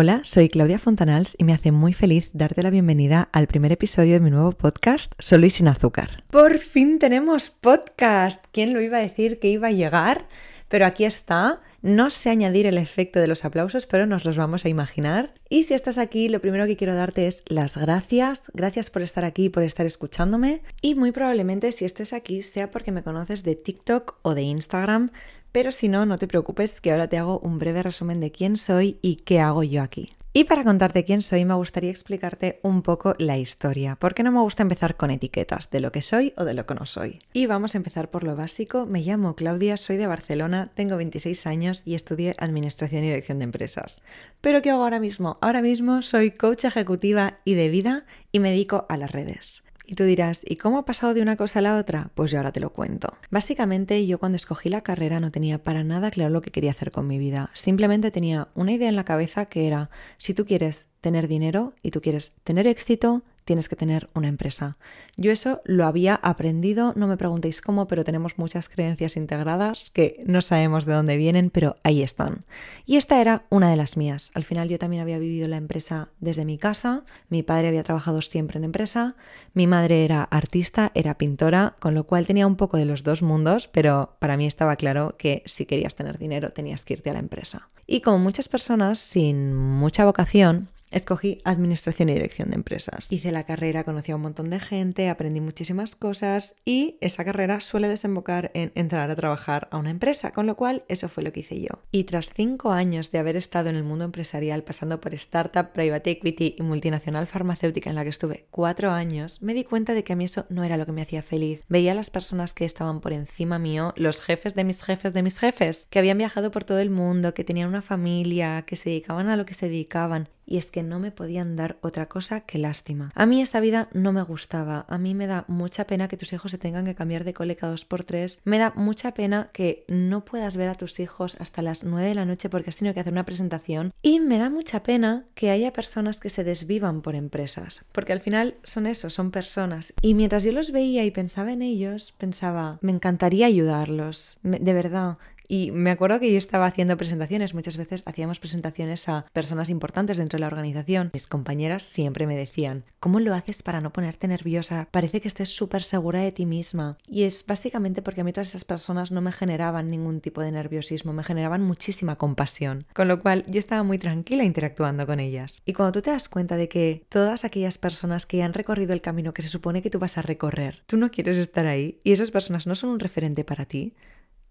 Hola, soy Claudia Fontanals y me hace muy feliz darte la bienvenida al primer episodio de mi nuevo podcast Solo y sin azúcar. Por fin tenemos podcast. ¿Quién lo iba a decir que iba a llegar? Pero aquí está. No sé añadir el efecto de los aplausos, pero nos los vamos a imaginar. Y si estás aquí, lo primero que quiero darte es las gracias. Gracias por estar aquí, por estar escuchándome. Y muy probablemente si estés aquí sea porque me conoces de TikTok o de Instagram. Pero si no, no te preocupes que ahora te hago un breve resumen de quién soy y qué hago yo aquí. Y para contarte quién soy, me gustaría explicarte un poco la historia, porque no me gusta empezar con etiquetas de lo que soy o de lo que no soy. Y vamos a empezar por lo básico. Me llamo Claudia, soy de Barcelona, tengo 26 años y estudié Administración y Dirección de Empresas. ¿Pero qué hago ahora mismo? Ahora mismo soy coach ejecutiva y de vida y me dedico a las redes. Y tú dirás, ¿y cómo ha pasado de una cosa a la otra? Pues yo ahora te lo cuento. Básicamente yo cuando escogí la carrera no tenía para nada claro lo que quería hacer con mi vida. Simplemente tenía una idea en la cabeza que era, si tú quieres tener dinero y tú quieres tener éxito, tienes que tener una empresa. Yo eso lo había aprendido, no me preguntéis cómo, pero tenemos muchas creencias integradas que no sabemos de dónde vienen, pero ahí están. Y esta era una de las mías. Al final yo también había vivido la empresa desde mi casa, mi padre había trabajado siempre en empresa, mi madre era artista, era pintora, con lo cual tenía un poco de los dos mundos, pero para mí estaba claro que si querías tener dinero tenías que irte a la empresa. Y como muchas personas sin mucha vocación, Escogí Administración y Dirección de Empresas. Hice la carrera, conocí a un montón de gente, aprendí muchísimas cosas y esa carrera suele desembocar en entrar a trabajar a una empresa, con lo cual eso fue lo que hice yo. Y tras cinco años de haber estado en el mundo empresarial, pasando por startup, private equity y multinacional farmacéutica en la que estuve cuatro años, me di cuenta de que a mí eso no era lo que me hacía feliz. Veía a las personas que estaban por encima mío, los jefes de mis jefes de mis jefes, que habían viajado por todo el mundo, que tenían una familia, que se dedicaban a lo que se dedicaban y es que no me podían dar otra cosa que lástima. A mí esa vida no me gustaba, a mí me da mucha pena que tus hijos se tengan que cambiar de cole dos por tres, me da mucha pena que no puedas ver a tus hijos hasta las nueve de la noche porque has tenido que hacer una presentación y me da mucha pena que haya personas que se desvivan por empresas, porque al final son eso, son personas. Y mientras yo los veía y pensaba en ellos, pensaba, me encantaría ayudarlos, de verdad, y me acuerdo que yo estaba haciendo presentaciones, muchas veces hacíamos presentaciones a personas importantes dentro de la organización. Mis compañeras siempre me decían, ¿cómo lo haces para no ponerte nerviosa? Parece que estés súper segura de ti misma. Y es básicamente porque a mí todas esas personas no me generaban ningún tipo de nerviosismo, me generaban muchísima compasión. Con lo cual yo estaba muy tranquila interactuando con ellas. Y cuando tú te das cuenta de que todas aquellas personas que han recorrido el camino que se supone que tú vas a recorrer, tú no quieres estar ahí y esas personas no son un referente para ti,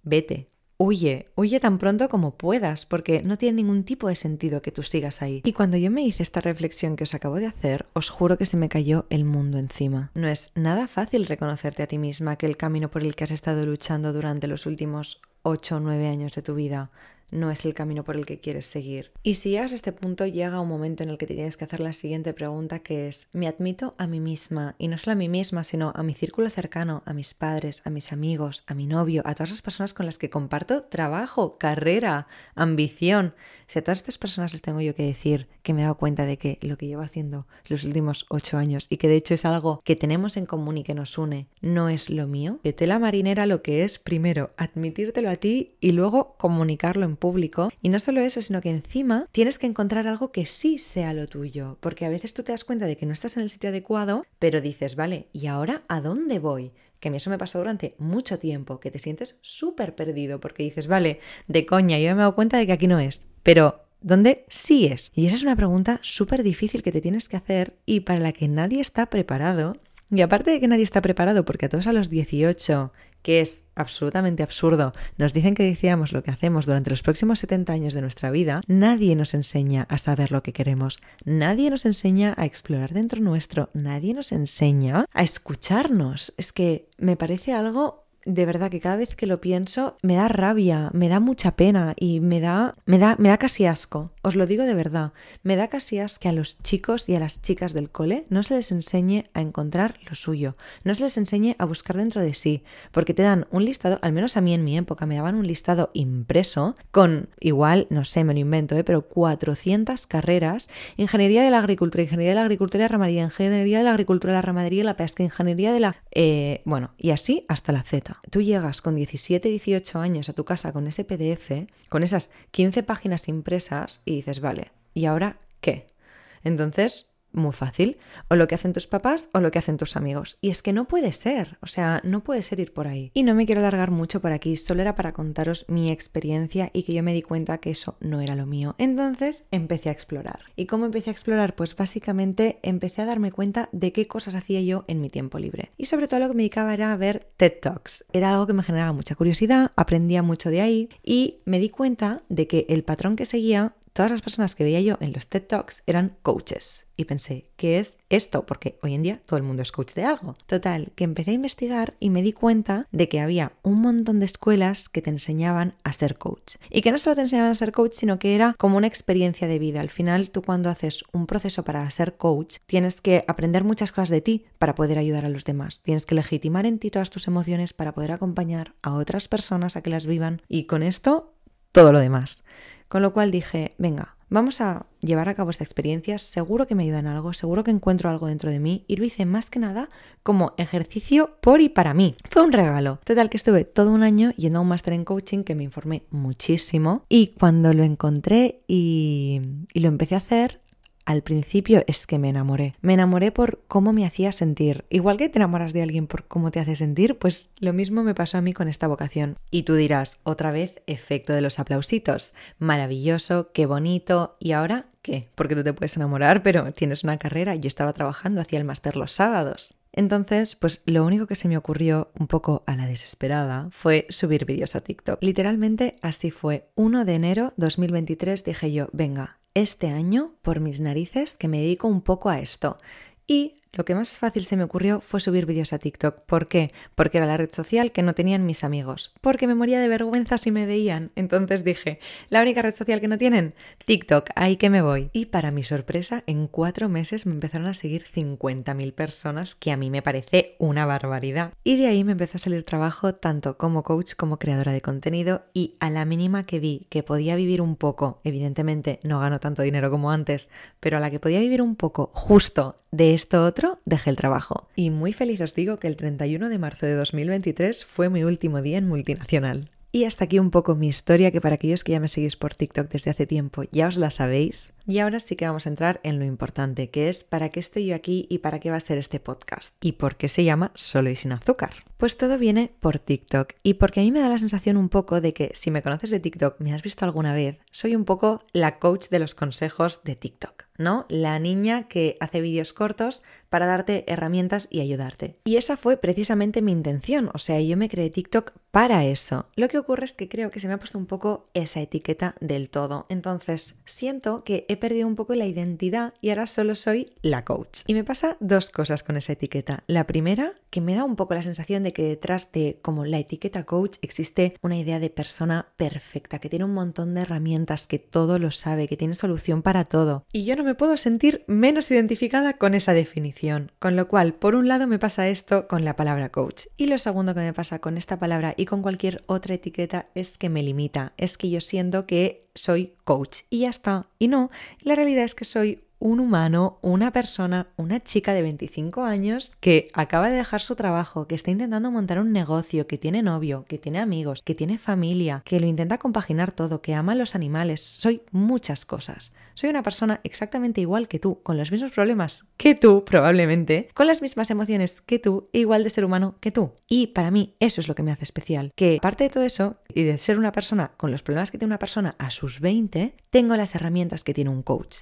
vete, Huye, huye tan pronto como puedas, porque no tiene ningún tipo de sentido que tú sigas ahí. Y cuando yo me hice esta reflexión que os acabo de hacer, os juro que se me cayó el mundo encima. No es nada fácil reconocerte a ti misma que el camino por el que has estado luchando durante los últimos 8 o 9 años de tu vida no es el camino por el que quieres seguir. Y si llegas a este punto, llega un momento en el que te tienes que hacer la siguiente pregunta que es, ¿me admito a mí misma? Y no solo a mí misma, sino a mi círculo cercano, a mis padres, a mis amigos, a mi novio, a todas las personas con las que comparto trabajo, carrera, ambición. Si a todas estas personas les tengo yo que decir que me he dado cuenta de que lo que llevo haciendo los últimos ocho años y que de hecho es algo que tenemos en común y que nos une, no es lo mío, que la marinera lo que es primero admitírtelo a ti y luego comunicarlo en público. Y no solo eso, sino que encima tienes que encontrar algo que sí sea lo tuyo, porque a veces tú te das cuenta de que no estás en el sitio adecuado, pero dices, vale, ¿y ahora a dónde voy? que a mí eso me pasó durante mucho tiempo, que te sientes súper perdido porque dices, vale, de coña, yo me he dado cuenta de que aquí no es, pero ¿dónde sí es? Y esa es una pregunta súper difícil que te tienes que hacer y para la que nadie está preparado. Y aparte de que nadie está preparado, porque a todos a los 18 que es absolutamente absurdo, nos dicen que decíamos lo que hacemos durante los próximos 70 años de nuestra vida, nadie nos enseña a saber lo que queremos, nadie nos enseña a explorar dentro nuestro, nadie nos enseña a escucharnos. Es que me parece algo de verdad que cada vez que lo pienso me da rabia, me da mucha pena y me da, me da, me da casi asco. Os lo digo de verdad, me da casi asco que a los chicos y a las chicas del cole no se les enseñe a encontrar lo suyo, no se les enseñe a buscar dentro de sí, porque te dan un listado, al menos a mí en mi época me daban un listado impreso con igual, no sé, me lo invento, ¿eh? pero 400 carreras, ingeniería de la agricultura, ingeniería de la agricultura y la ramadería, ingeniería de la agricultura, la ramadería y la pesca, ingeniería de la... Eh, bueno, y así hasta la Z tú llegas con 17, 18 años a tu casa con ese PDF, con esas 15 páginas impresas y dices, vale, ¿Y ahora qué? Entonces, muy fácil. O lo que hacen tus papás o lo que hacen tus amigos. Y es que no puede ser, o sea, no puede ser ir por ahí. Y no me quiero alargar mucho por aquí, solo era para contaros mi experiencia y que yo me di cuenta que eso no era lo mío. Entonces empecé a explorar. ¿Y cómo empecé a explorar? Pues básicamente empecé a darme cuenta de qué cosas hacía yo en mi tiempo libre. Y sobre todo lo que me dedicaba era a ver TED Talks. Era algo que me generaba mucha curiosidad, aprendía mucho de ahí y me di cuenta de que el patrón que seguía todas las personas que veía yo en los TED Talks eran coaches. Y pensé, ¿qué es esto? Porque hoy en día todo el mundo es coach de algo. Total, que empecé a investigar y me di cuenta de que había un montón de escuelas que te enseñaban a ser coach. Y que no solo te enseñaban a ser coach, sino que era como una experiencia de vida. Al final, tú cuando haces un proceso para ser coach, tienes que aprender muchas cosas de ti para poder ayudar a los demás. Tienes que legitimar en ti todas tus emociones para poder acompañar a otras personas a que las vivan. Y con esto, todo lo demás. Con lo cual dije, venga, vamos a llevar a cabo esta experiencia, seguro que me ayuda en algo, seguro que encuentro algo dentro de mí y lo hice más que nada como ejercicio por y para mí. Fue un regalo. Total que estuve todo un año yendo a un máster en coaching que me informé muchísimo y cuando lo encontré y, y lo empecé a hacer, al principio es que me enamoré. Me enamoré por cómo me hacía sentir. Igual que te enamoras de alguien por cómo te hace sentir, pues lo mismo me pasó a mí con esta vocación. Y tú dirás, otra vez, efecto de los aplausitos. Maravilloso, qué bonito. ¿Y ahora qué? Porque tú te puedes enamorar, pero tienes una carrera. Yo estaba trabajando, hacía el máster los sábados. Entonces, pues lo único que se me ocurrió un poco a la desesperada fue subir vídeos a TikTok. Literalmente así fue. 1 de enero 2023 dije yo, venga, este año, por mis narices, que me dedico un poco a esto. Y lo que más fácil se me ocurrió fue subir vídeos a TikTok. ¿Por qué? Porque era la red social que no tenían mis amigos. Porque me moría de vergüenza si me veían. Entonces dije, la única red social que no tienen, TikTok, ahí que me voy. Y para mi sorpresa, en cuatro meses me empezaron a seguir 50.000 personas, que a mí me parece una barbaridad. Y de ahí me empezó a salir trabajo tanto como coach como creadora de contenido y a la mínima que vi que podía vivir un poco, evidentemente no gano tanto dinero como antes, pero a la que podía vivir un poco justo de esto otro, dejé el trabajo. Y muy feliz os digo que el 31 de marzo de 2023 fue mi último día en multinacional. Y hasta aquí un poco mi historia, que para aquellos que ya me seguís por TikTok desde hace tiempo ya os la sabéis. Y ahora sí que vamos a entrar en lo importante, que es para qué estoy yo aquí y para qué va a ser este podcast. Y por qué se llama Solo y sin azúcar. Pues todo viene por TikTok. Y porque a mí me da la sensación un poco de que si me conoces de TikTok, me has visto alguna vez, soy un poco la coach de los consejos de TikTok. ¿No? La niña que hace vídeos cortos para darte herramientas y ayudarte. Y esa fue precisamente mi intención, o sea, yo me creé TikTok para eso. Lo que ocurre es que creo que se me ha puesto un poco esa etiqueta del todo. Entonces, siento que he perdido un poco la identidad y ahora solo soy la coach. Y me pasa dos cosas con esa etiqueta. La primera, que me da un poco la sensación de que detrás de como la etiqueta coach existe una idea de persona perfecta, que tiene un montón de herramientas, que todo lo sabe, que tiene solución para todo. Y yo no me puedo sentir menos identificada con esa definición. Con lo cual, por un lado me pasa esto con la palabra coach. Y lo segundo que me pasa con esta palabra y con cualquier otra etiqueta es que me limita. Es que yo siento que soy coach y ya está. Y no, la realidad es que soy un humano, una persona, una chica de 25 años que acaba de dejar su trabajo, que está intentando montar un negocio, que tiene novio, que tiene amigos, que tiene familia, que lo intenta compaginar todo, que ama a los animales. Soy muchas cosas. Soy una persona exactamente igual que tú, con los mismos problemas que tú, probablemente, con las mismas emociones que tú, e igual de ser humano que tú. Y para mí eso es lo que me hace especial, que aparte de todo eso y de ser una persona con los problemas que tiene una persona a sus 20, tengo las herramientas que tiene un coach.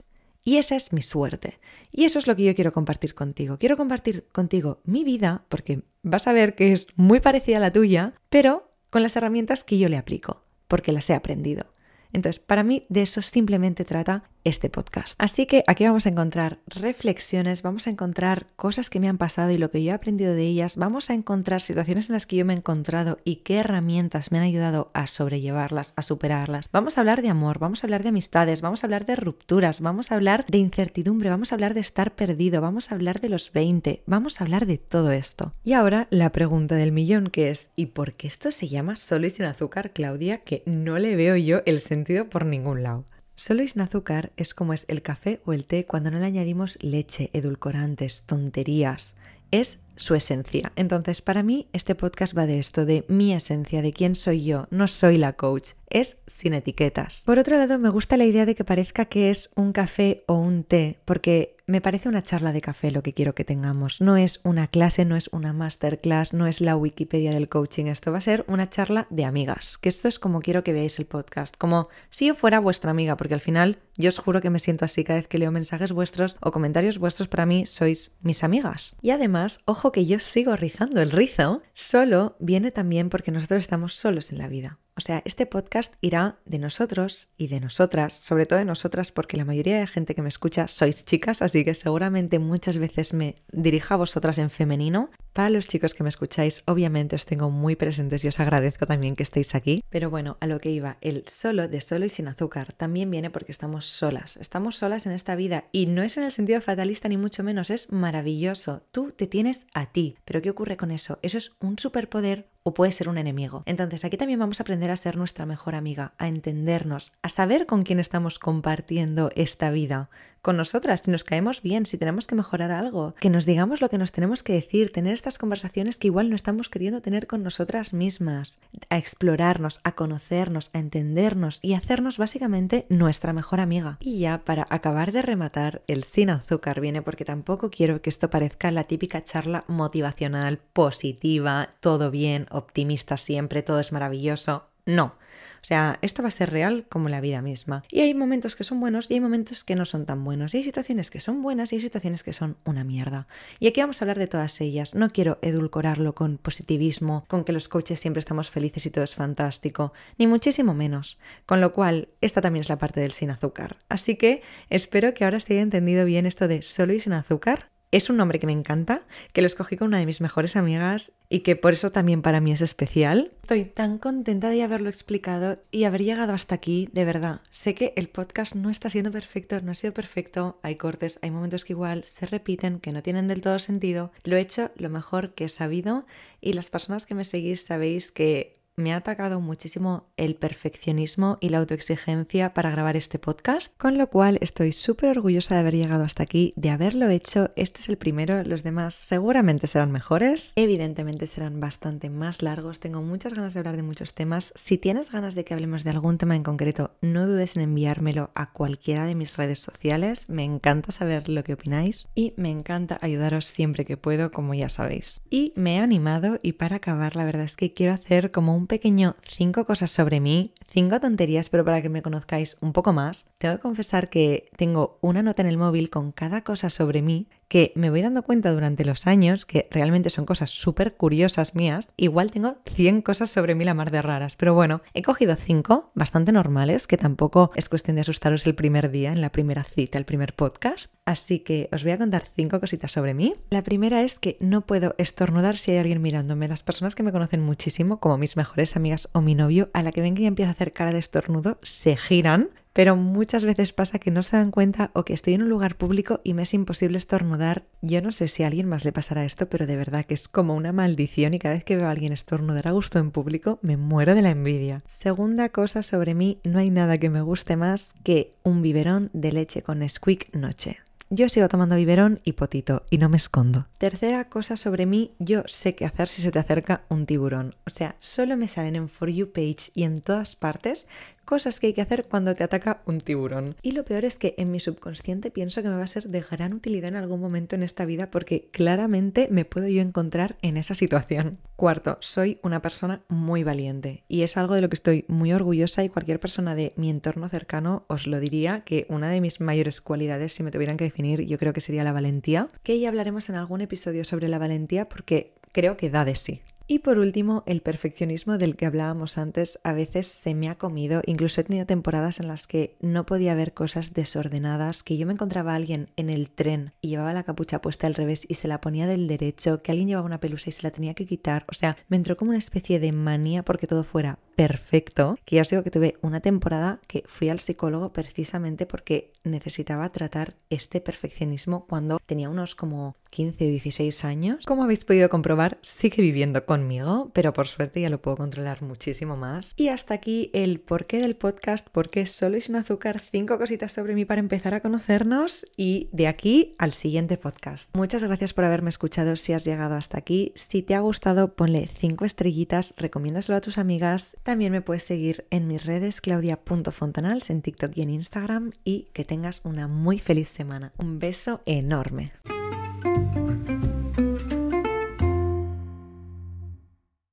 Y esa es mi suerte. Y eso es lo que yo quiero compartir contigo. Quiero compartir contigo mi vida, porque vas a ver que es muy parecida a la tuya, pero con las herramientas que yo le aplico, porque las he aprendido. Entonces, para mí de eso simplemente trata este podcast. Así que aquí vamos a encontrar reflexiones, vamos a encontrar cosas que me han pasado y lo que yo he aprendido de ellas, vamos a encontrar situaciones en las que yo me he encontrado y qué herramientas me han ayudado a sobrellevarlas, a superarlas. Vamos a hablar de amor, vamos a hablar de amistades, vamos a hablar de rupturas, vamos a hablar de incertidumbre, vamos a hablar de estar perdido, vamos a hablar de los 20, vamos a hablar de todo esto. Y ahora la pregunta del millón que es, ¿y por qué esto se llama solo y sin azúcar, Claudia? Que no le veo yo el sentido por ningún lado. Solo sin azúcar es como es el café o el té cuando no le añadimos leche, edulcorantes, tonterías. Es su esencia. Entonces, para mí, este podcast va de esto, de mi esencia, de quién soy yo. No soy la coach, es sin etiquetas. Por otro lado, me gusta la idea de que parezca que es un café o un té, porque me parece una charla de café lo que quiero que tengamos. No es una clase, no es una masterclass, no es la Wikipedia del coaching. Esto va a ser una charla de amigas. Que esto es como quiero que veáis el podcast. Como si yo fuera vuestra amiga, porque al final yo os juro que me siento así cada vez que leo mensajes vuestros o comentarios vuestros. Para mí sois mis amigas. Y además, ojo que yo sigo rizando el rizo. Solo viene también porque nosotros estamos solos en la vida. O sea, este podcast irá de nosotros y de nosotras, sobre todo de nosotras, porque la mayoría de gente que me escucha sois chicas, así que seguramente muchas veces me dirijo a vosotras en femenino. Para los chicos que me escucháis, obviamente os tengo muy presentes y os agradezco también que estéis aquí. Pero bueno, a lo que iba, el solo de solo y sin azúcar también viene porque estamos solas. Estamos solas en esta vida y no es en el sentido fatalista ni mucho menos, es maravilloso. Tú te tienes a ti. Pero ¿qué ocurre con eso? Eso es un superpoder o puede ser un enemigo. Entonces aquí también vamos a aprender a ser nuestra mejor amiga, a entendernos, a saber con quién estamos compartiendo esta vida, con nosotras, si nos caemos bien, si tenemos que mejorar algo, que nos digamos lo que nos tenemos que decir, tener estas conversaciones que igual no estamos queriendo tener con nosotras mismas, a explorarnos, a conocernos, a entendernos y hacernos básicamente nuestra mejor amiga. Y ya para acabar de rematar, el sin azúcar viene porque tampoco quiero que esto parezca la típica charla motivacional, positiva, todo bien, optimista siempre, todo es maravilloso. No. O sea, esto va a ser real como la vida misma. Y hay momentos que son buenos y hay momentos que no son tan buenos. Y hay situaciones que son buenas y hay situaciones que son una mierda. Y aquí vamos a hablar de todas ellas. No quiero edulcorarlo con positivismo, con que los coaches siempre estamos felices y todo es fantástico, ni muchísimo menos. Con lo cual, esta también es la parte del sin azúcar. Así que espero que ahora se haya entendido bien esto de solo y sin azúcar es un nombre que me encanta, que lo escogí con una de mis mejores amigas y que por eso también para mí es especial. Estoy tan contenta de haberlo explicado y haber llegado hasta aquí, de verdad. Sé que el podcast no está siendo perfecto, no ha sido perfecto, hay cortes, hay momentos que igual se repiten, que no tienen del todo sentido. Lo he hecho lo mejor que he sabido y las personas que me seguís sabéis que me ha atacado muchísimo el perfeccionismo y la autoexigencia para grabar este podcast, con lo cual estoy súper orgullosa de haber llegado hasta aquí, de haberlo hecho. Este es el primero, los demás seguramente serán mejores, evidentemente serán bastante más largos, tengo muchas ganas de hablar de muchos temas. Si tienes ganas de que hablemos de algún tema en concreto, no dudes en enviármelo a cualquiera de mis redes sociales, me encanta saber lo que opináis y me encanta ayudaros siempre que puedo, como ya sabéis. Y me he animado y para acabar la verdad es que quiero hacer como un pequeño cinco cosas sobre mí, cinco tonterías, pero para que me conozcáis un poco más, tengo que confesar que tengo una nota en el móvil con cada cosa sobre mí que me voy dando cuenta durante los años que realmente son cosas súper curiosas mías. Igual tengo 100 cosas sobre mí la mar de raras, pero bueno, he cogido 5 bastante normales, que tampoco es cuestión de asustaros el primer día, en la primera cita, el primer podcast. Así que os voy a contar 5 cositas sobre mí. La primera es que no puedo estornudar si hay alguien mirándome. Las personas que me conocen muchísimo, como mis mejores amigas o mi novio, a la que ven que ya empieza a hacer cara de estornudo, se giran pero muchas veces pasa que no se dan cuenta o que estoy en un lugar público y me es imposible estornudar. Yo no sé si a alguien más le pasará esto, pero de verdad que es como una maldición y cada vez que veo a alguien estornudar a gusto en público me muero de la envidia. Segunda cosa sobre mí, no hay nada que me guste más que un biberón de leche con squeak noche. Yo sigo tomando biberón y potito y no me escondo. Tercera cosa sobre mí, yo sé qué hacer si se te acerca un tiburón. O sea, solo me salen en For You page y en todas partes cosas que hay que hacer cuando te ataca un tiburón. Y lo peor es que en mi subconsciente pienso que me va a ser de gran utilidad en algún momento en esta vida porque claramente me puedo yo encontrar en esa situación. Cuarto, soy una persona muy valiente y es algo de lo que estoy muy orgullosa y cualquier persona de mi entorno cercano os lo diría que una de mis mayores cualidades, si me tuvieran que definir, yo creo que sería la valentía, que ya hablaremos en algún episodio sobre la valentía porque creo que da de sí. Y por último, el perfeccionismo del que hablábamos antes a veces se me ha comido. Incluso he tenido temporadas en las que no podía ver cosas desordenadas, que yo me encontraba a alguien en el tren y llevaba la capucha puesta al revés y se la ponía del derecho, que alguien llevaba una pelusa y se la tenía que quitar. O sea, me entró como una especie de manía porque todo fuera perfecto, que ya os digo que tuve una temporada que fui al psicólogo precisamente porque necesitaba tratar este perfeccionismo cuando tenía unos como 15 o 16 años. Como habéis podido comprobar, sigue viviendo conmigo, pero por suerte ya lo puedo controlar muchísimo más. Y hasta aquí el porqué del podcast, porque solo y sin azúcar, cinco cositas sobre mí para empezar a conocernos y de aquí al siguiente podcast. Muchas gracias por haberme escuchado si has llegado hasta aquí. Si te ha gustado, ponle 5 estrellitas, recomiéndaselo a tus amigas. También me puedes seguir en mis redes claudia.fontanals en TikTok y en Instagram y que tengas una muy feliz semana. Un beso enorme.